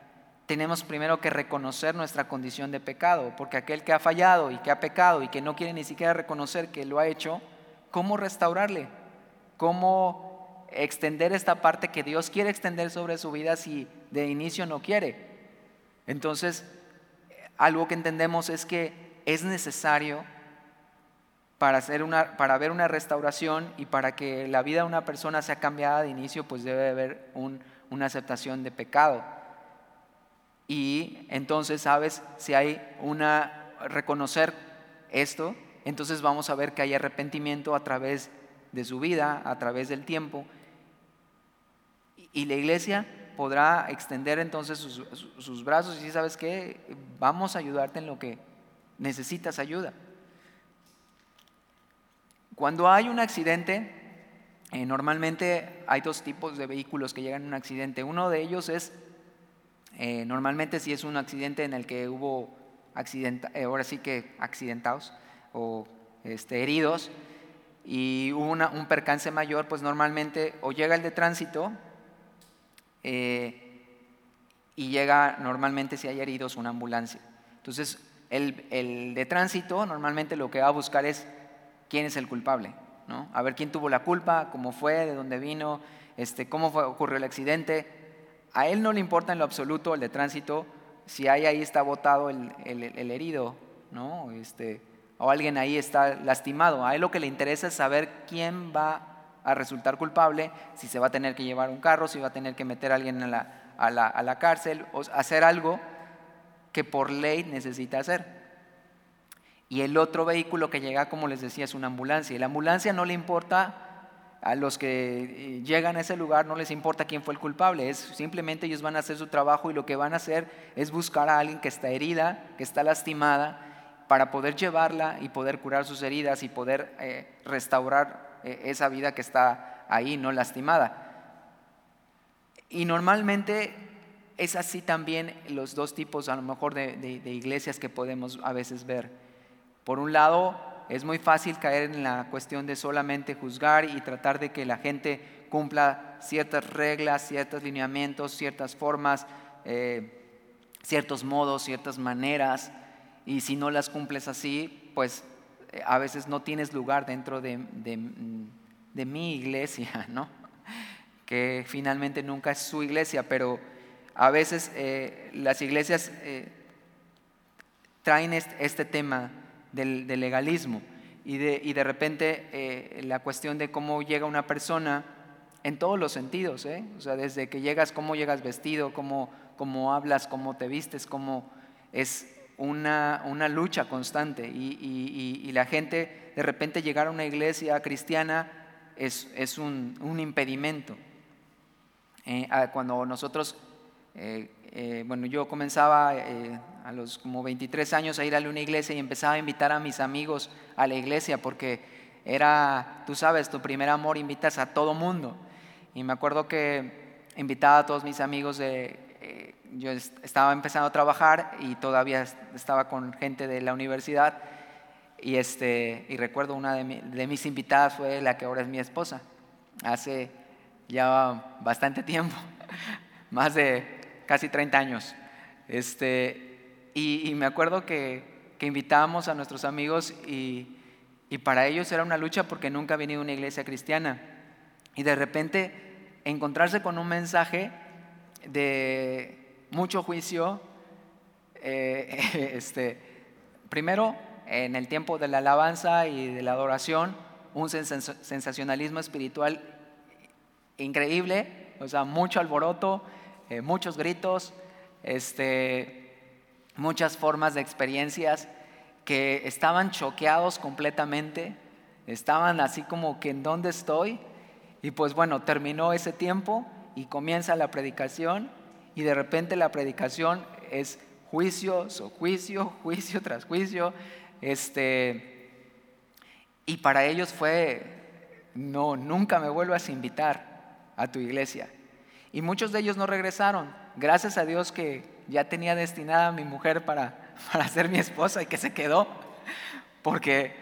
Speaker 1: tenemos primero que reconocer nuestra condición de pecado, porque aquel que ha fallado y que ha pecado y que no quiere ni siquiera reconocer que lo ha hecho, ¿cómo restaurarle? ¿Cómo extender esta parte que Dios quiere extender sobre su vida si de inicio no quiere? Entonces, algo que entendemos es que es necesario para, hacer una, para ver una restauración y para que la vida de una persona sea cambiada de inicio, pues debe haber una aceptación de pecado. Y entonces, ¿sabes? Si hay una, reconocer esto, entonces vamos a ver que hay arrepentimiento a través de su vida, a través del tiempo. Y la iglesia podrá extender entonces sus, brazos y ¿sabes qué? Vamos a ayudarte en lo que necesitas ayuda. Cuando hay un accidente, eh, normalmente hay dos tipos de vehículos que llegan a un accidente. Uno de ellos es eh, normalmente si es un accidente en el que hubo accidenta, eh, ahora sí que accidentados o este, heridos y hubo un percance mayor, pues normalmente o llega el de tránsito eh, y llega normalmente si hay heridos una ambulancia. Entonces el, el, de tránsito normalmente lo que va a buscar es quién es el culpable, ¿no? a ver quién tuvo la culpa, cómo fue, de dónde vino, este, cómo ocurrió el accidente, a él no le importa en lo absoluto el de tránsito si hay ahí está botado el, herido, ¿no? Este, o alguien ahí está lastimado. A él lo que le interesa es saber quién va a resultar culpable, si se va a tener que llevar un carro, si va a tener que meter a alguien a la, a la, a la cárcel, o hacer algo que por ley necesita hacer. Y el otro vehículo que llega, como les decía, es una ambulancia. Y la ambulancia no le importa a los que eh, llegan a ese lugar no les importa quién fue el culpable, es simplemente ellos van a hacer su trabajo y lo que van a hacer es buscar a alguien que está herida, que está lastimada, para poder llevarla y poder curar sus heridas y poder eh, restaurar eh, esa vida que está ahí, no lastimada. Y normalmente es así también los dos tipos a lo mejor de, de iglesias que podemos a veces ver. Por un lado, es muy fácil caer en la cuestión de solamente juzgar y tratar de que la gente cumpla ciertas reglas, ciertos lineamientos, ciertas formas, eh, ciertos modos, ciertas maneras, y si no las cumples así, pues eh, a veces no tienes lugar dentro de, mi iglesia, ¿no? que finalmente nunca es su iglesia, pero a veces eh, las iglesias traen este tema del, legalismo y de, y de repente eh, la cuestión de cómo llega una persona en todos los sentidos, ¿eh? o sea, desde que llegas, cómo llegas vestido, cómo, cómo hablas, cómo te vistes, cómo es una, una lucha constante y, y, la gente de repente llegar a una iglesia cristiana es, es un, impedimento. Eh, cuando nosotros eh, bueno, yo comenzaba a los como 23 años a ir a una iglesia y empezaba a invitar a mis amigos a la iglesia porque era, tú sabes, tu primer amor, invitas a todo mundo. Y me acuerdo que invitaba a todos mis amigos de, eh, yo estaba empezando a trabajar y todavía estaba con gente de la universidad y, este, y recuerdo una de, de mis invitadas fue la que ahora es mi esposa, hace ya bastante tiempo, más de casi 30 años. Este, y, me acuerdo que, invitábamos a nuestros amigos y, para ellos era una lucha porque nunca ha venido una iglesia cristiana. Y de repente encontrarse con un mensaje de mucho juicio, eh, este, primero en el tiempo de la alabanza y de la adoración, un sensacionalismo espiritual increíble, o sea, mucho alboroto, eh, muchos gritos, este, muchas formas de experiencias que estaban choqueados completamente, estaban así como que en dónde estoy. Y pues bueno, terminó ese tiempo y comienza la predicación y de repente la predicación es juicio, juicio, juicio tras juicio. Este, y para ellos fue, no, nunca me vuelvas a invitar a tu iglesia. Y muchos de ellos no regresaron. Gracias a Dios que ya tenía destinada a mi mujer para, para ser mi esposa y que se quedó. Porque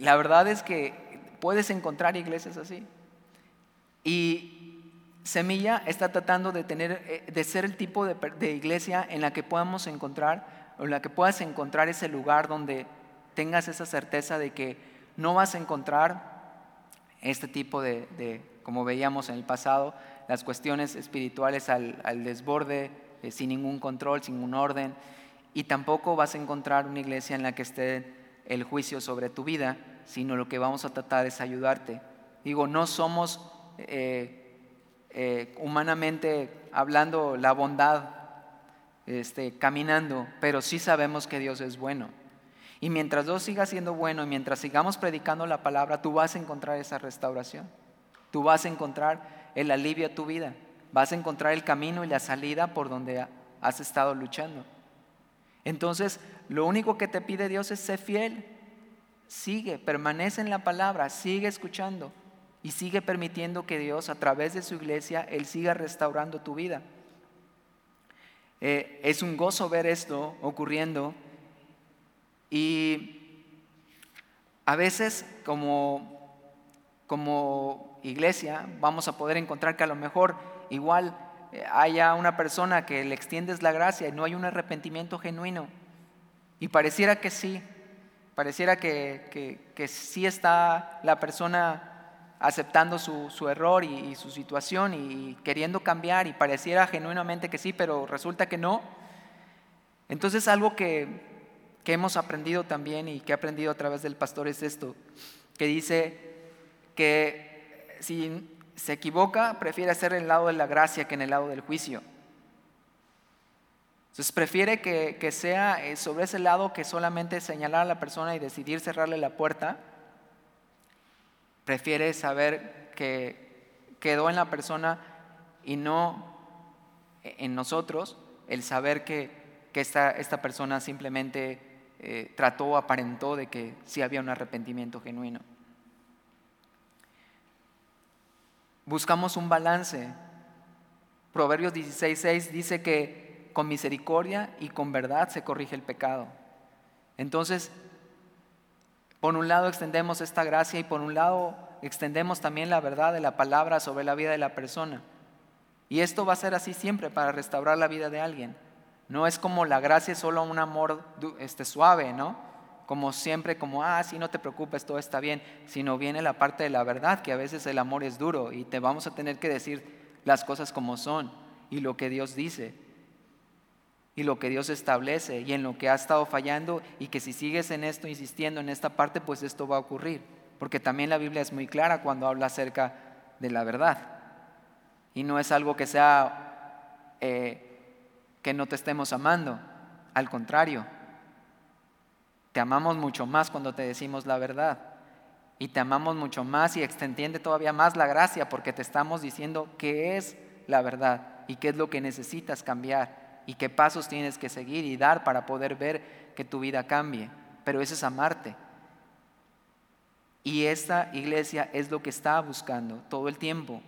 Speaker 1: la verdad es que puedes encontrar iglesias así. Y Semilla está tratando de, tener, eh, de ser el tipo de, de iglesia en la que podamos encontrar, o en la que puedas encontrar ese lugar donde tengas esa certeza de que no vas a encontrar este tipo de, como veíamos en el pasado, las cuestiones espirituales al, desborde, eh, sin ningún control, sin ningún orden, y tampoco vas a encontrar una iglesia en la que esté el juicio sobre tu vida, sino lo que vamos a tratar es ayudarte. Digo, no somos eh, eh, humanamente hablando la bondad, este, caminando, pero sí sabemos que Dios es bueno. Y mientras Dios siga siendo bueno y mientras sigamos predicando la palabra, tú vas a encontrar esa restauración. Tú vas a encontrar el alivio a tu vida. Vas a encontrar el camino y la salida por donde has estado luchando. Entonces, lo único que te pide Dios es ser fiel. Sigue, permanece en la palabra, sigue escuchando y sigue permitiendo que Dios a través de su iglesia, Él siga restaurando tu vida. Eh, es un gozo ver esto ocurriendo y a veces como, como iglesia vamos a poder encontrar que a lo mejor igual eh, haya una persona que le extiendes la gracia y no hay un arrepentimiento genuino. Y pareciera que sí, pareciera que, que, sí está la persona aceptando su, error y, y, su situación y queriendo cambiar y pareciera genuinamente que sí, pero resulta que no. Entonces algo que, que hemos aprendido también y que he aprendido a través del pastor es esto, que dice que si se equivoca, prefiere hacer el lado de la gracia que en el lado del juicio. Entonces prefiere que, sea eh, sobre ese lado que solamente señalar a la persona y decidir cerrarle la puerta. Prefiere saber que quedó en la persona y no en nosotros el saber que, esta, esta persona simplemente eh, trató, aparentó de que sí había un arrepentimiento genuino. Buscamos un balance. Proverbios 16.6 dice que con misericordia y con verdad se corrige el pecado. Entonces, por un lado extendemos esta gracia y por un lado extendemos también la verdad de la palabra sobre la vida de la persona. Y esto va a ser así siempre para restaurar la vida de alguien. No es como la gracia es solo un amor este, suave, ¿no? Como siempre, como, ah, sí, no te preocupes, todo está bien, sino viene la parte de la verdad, que a veces el amor es duro y te vamos a tener que decir las cosas como son y lo que Dios dice y lo que Dios establece y en lo que ha estado fallando y que si sigues en esto, insistiendo en esta parte, pues esto va a ocurrir. Porque también la Biblia es muy clara cuando habla acerca de la verdad. Y no es algo que sea eh, que no te estemos amando. Al contrario, te amamos mucho más cuando te decimos la verdad. Y te amamos mucho más y extiende todavía más la gracia porque te estamos diciendo qué es la verdad y qué es lo que necesitas cambiar y qué pasos tienes que seguir y dar para poder ver que tu vida cambie. Pero eso es amarte. Y esta iglesia es lo que está buscando todo el tiempo.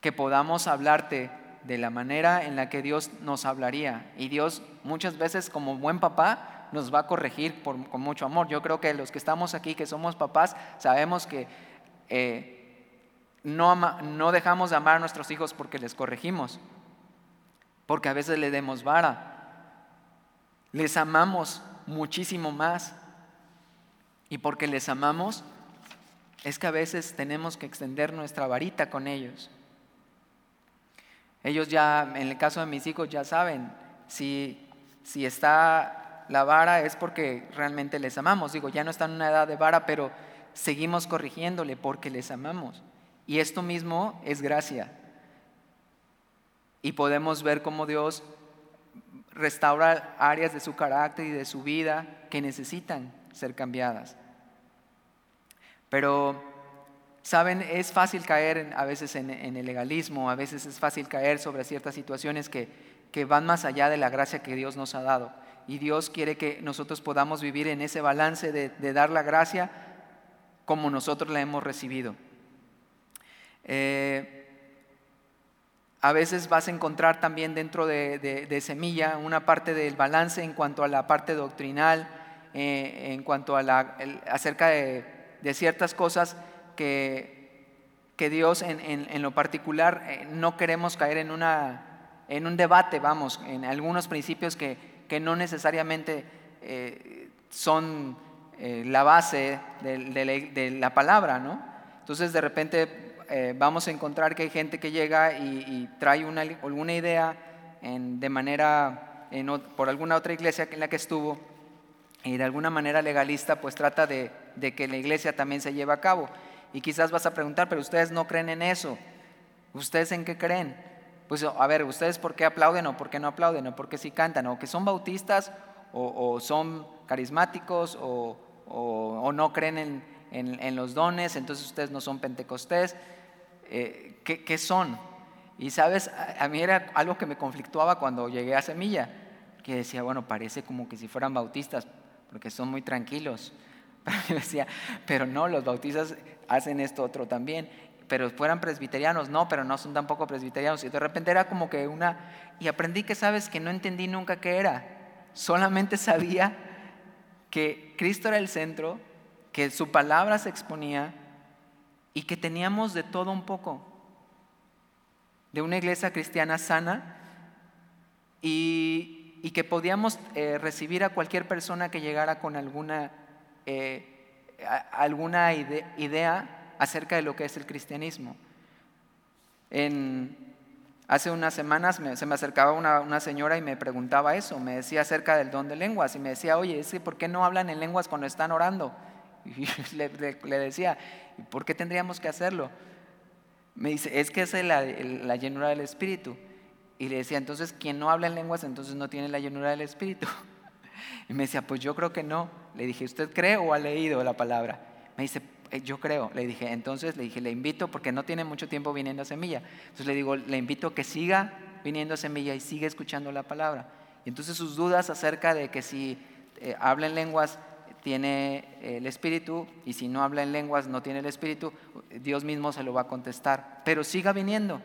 Speaker 1: Que podamos hablarte de la manera en la que Dios nos hablaría. Y Dios muchas veces como buen papá nos va a corregir con mucho amor. Yo creo que los que estamos aquí, que somos papás, sabemos que eh, no, no dejamos de amar a nuestros hijos porque les corregimos, porque a veces le demos vara. Les amamos muchísimo más. Y porque les amamos, es que a veces tenemos que extender nuestra varita con ellos. Ellos ya, en el caso de mis hijos, ya saben, si, si está la vara es porque realmente les amamos. Digo, ya no están en una edad de vara, pero seguimos corrigiéndole porque les amamos. Y esto mismo es gracia. Y podemos ver cómo Dios restaura áreas de su carácter y de su vida que necesitan ser cambiadas. Pero Saben, es fácil caer a veces en, el legalismo, a veces es fácil caer sobre ciertas situaciones que, van más allá de la gracia que Dios nos ha dado. Y Dios quiere que nosotros podamos vivir en ese balance de, dar la gracia como nosotros la hemos recibido. Eh, a veces vas a encontrar también dentro de, Semilla una parte del balance en cuanto a la parte doctrinal, eh, en cuanto a la, acerca de, ciertas cosas que, que Dios en, lo particular eh, no queremos caer en, una, en un debate, vamos, en algunos principios que, que no necesariamente eh, son la base de, la palabra, ¿no? Entonces de repente eh, vamos a encontrar que hay gente que llega y, trae una, alguna idea de manera, por alguna otra iglesia en la que estuvo, y de alguna manera legalista, pues trata de, que la iglesia también se lleve a cabo. Y quizás vas a preguntar, pero ustedes no creen en eso. ¿Ustedes en qué creen? Pues a ver, ¿ustedes por qué aplauden o por qué no aplauden o por qué sí cantan? ¿O que son bautistas o, son carismáticos o, no creen en, los dones? Entonces ustedes no son pentecostés. Eh, ¿qué, son. Y sabes, a, mí era algo que me conflictuaba cuando llegué a Semilla, que decía, bueno, parece como que si fueran bautistas, porque son muy tranquilos. Pero yo decía, pero no, los bautistas hacen esto otro también. Pero fueran presbiterianos, no, pero no son tampoco presbiterianos. Y de repente era como que una... Y aprendí que sabes que no entendí nunca qué era. Solamente sabía que Cristo era el centro, que su palabra se exponía y que teníamos de todo un poco, de una iglesia cristiana sana y, que podíamos eh, recibir a cualquier persona que llegara con alguna, eh, alguna idea acerca de lo que es el cristianismo. En, hace unas semanas se me acercaba una, señora y me preguntaba eso, me decía acerca del don de lenguas y me decía, oye, ¿por qué no hablan en lenguas cuando están orando? Y le, decía, ¿por qué tendríamos que hacerlo? Me dice, es que es la, la llenura del Espíritu. Y le decía, entonces, quien no habla en lenguas, entonces no tiene la llenura del Espíritu. Y me decía, pues yo creo que no. Le dije, ¿usted cree o ha leído la palabra? Me dice, eh, yo creo. Le dije, entonces le dije, le invito, porque no tiene mucho tiempo viniendo a Semilla. Entonces le digo, le invito a que siga viniendo a Semilla y siga escuchando la palabra. Y entonces sus dudas acerca de que si eh, habla en lenguas tiene el Espíritu y si no habla en lenguas no tiene el Espíritu, Dios mismo se lo va a contestar. Pero siga viniendo,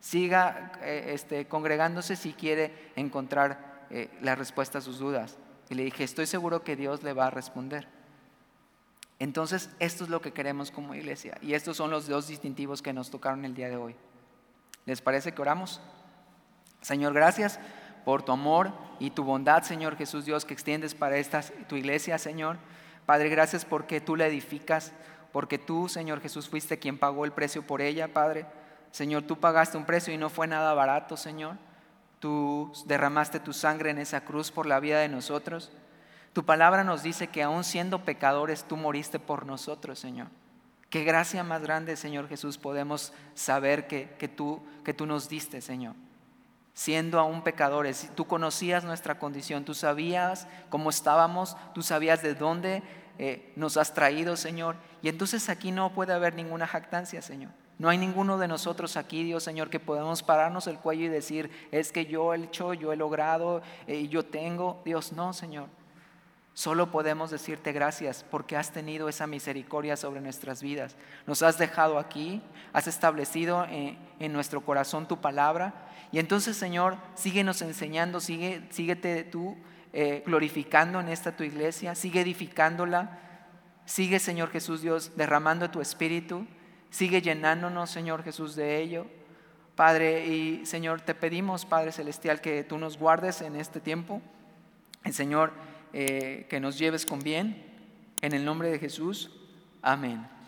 Speaker 1: siga eh, este, congregándose si quiere encontrar eh, la respuesta a sus dudas. Y le dije, estoy seguro que Dios le va a responder. Entonces, esto es lo que queremos como iglesia. Y estos son los dos distintivos que nos tocaron el día de hoy. ¿Les parece que oramos? Señor, gracias por tu amor y tu bondad, Señor Jesús Dios, que extiendes para esta, tu iglesia, Señor. Padre, gracias porque tú la edificas, porque tú, Señor Jesús, fuiste quien pagó el precio por ella, Padre. Señor, tú pagaste un precio y no fue nada barato, Señor. Tú derramaste tu sangre en esa cruz por la vida de nosotros. Tu palabra nos dice que aún siendo pecadores, tú moriste por nosotros, Señor. Qué gracia más grande, Señor Jesús, podemos saber que, que, tú, que tú nos diste, Señor siendo aún pecadores. Tú conocías nuestra condición, tú sabías cómo estábamos, tú sabías de dónde eh, nos has traído, Señor. Y entonces aquí no puede haber ninguna jactancia, Señor. No hay ninguno de nosotros aquí, Dios Señor, que podamos pararnos el cuello y decir, es que yo he hecho, yo he logrado, y eh, yo tengo. Dios, no, Señor. Solo podemos decirte gracias porque has tenido esa misericordia sobre nuestras vidas. Nos has dejado aquí, has establecido en, en nuestro corazón tu palabra y entonces, Señor, síguenos enseñando, sigue, síguete tú eh, glorificando en esta tu iglesia, sigue edificándola. Sigue, Señor Jesús Dios, derramando tu espíritu. Sigue llenándonos, Señor Jesús, de ello. Padre y Señor, te pedimos, Padre Celestial, que tú nos guardes en este tiempo. El Señor, eh, que nos lleves con bien. En el nombre de Jesús. Amén.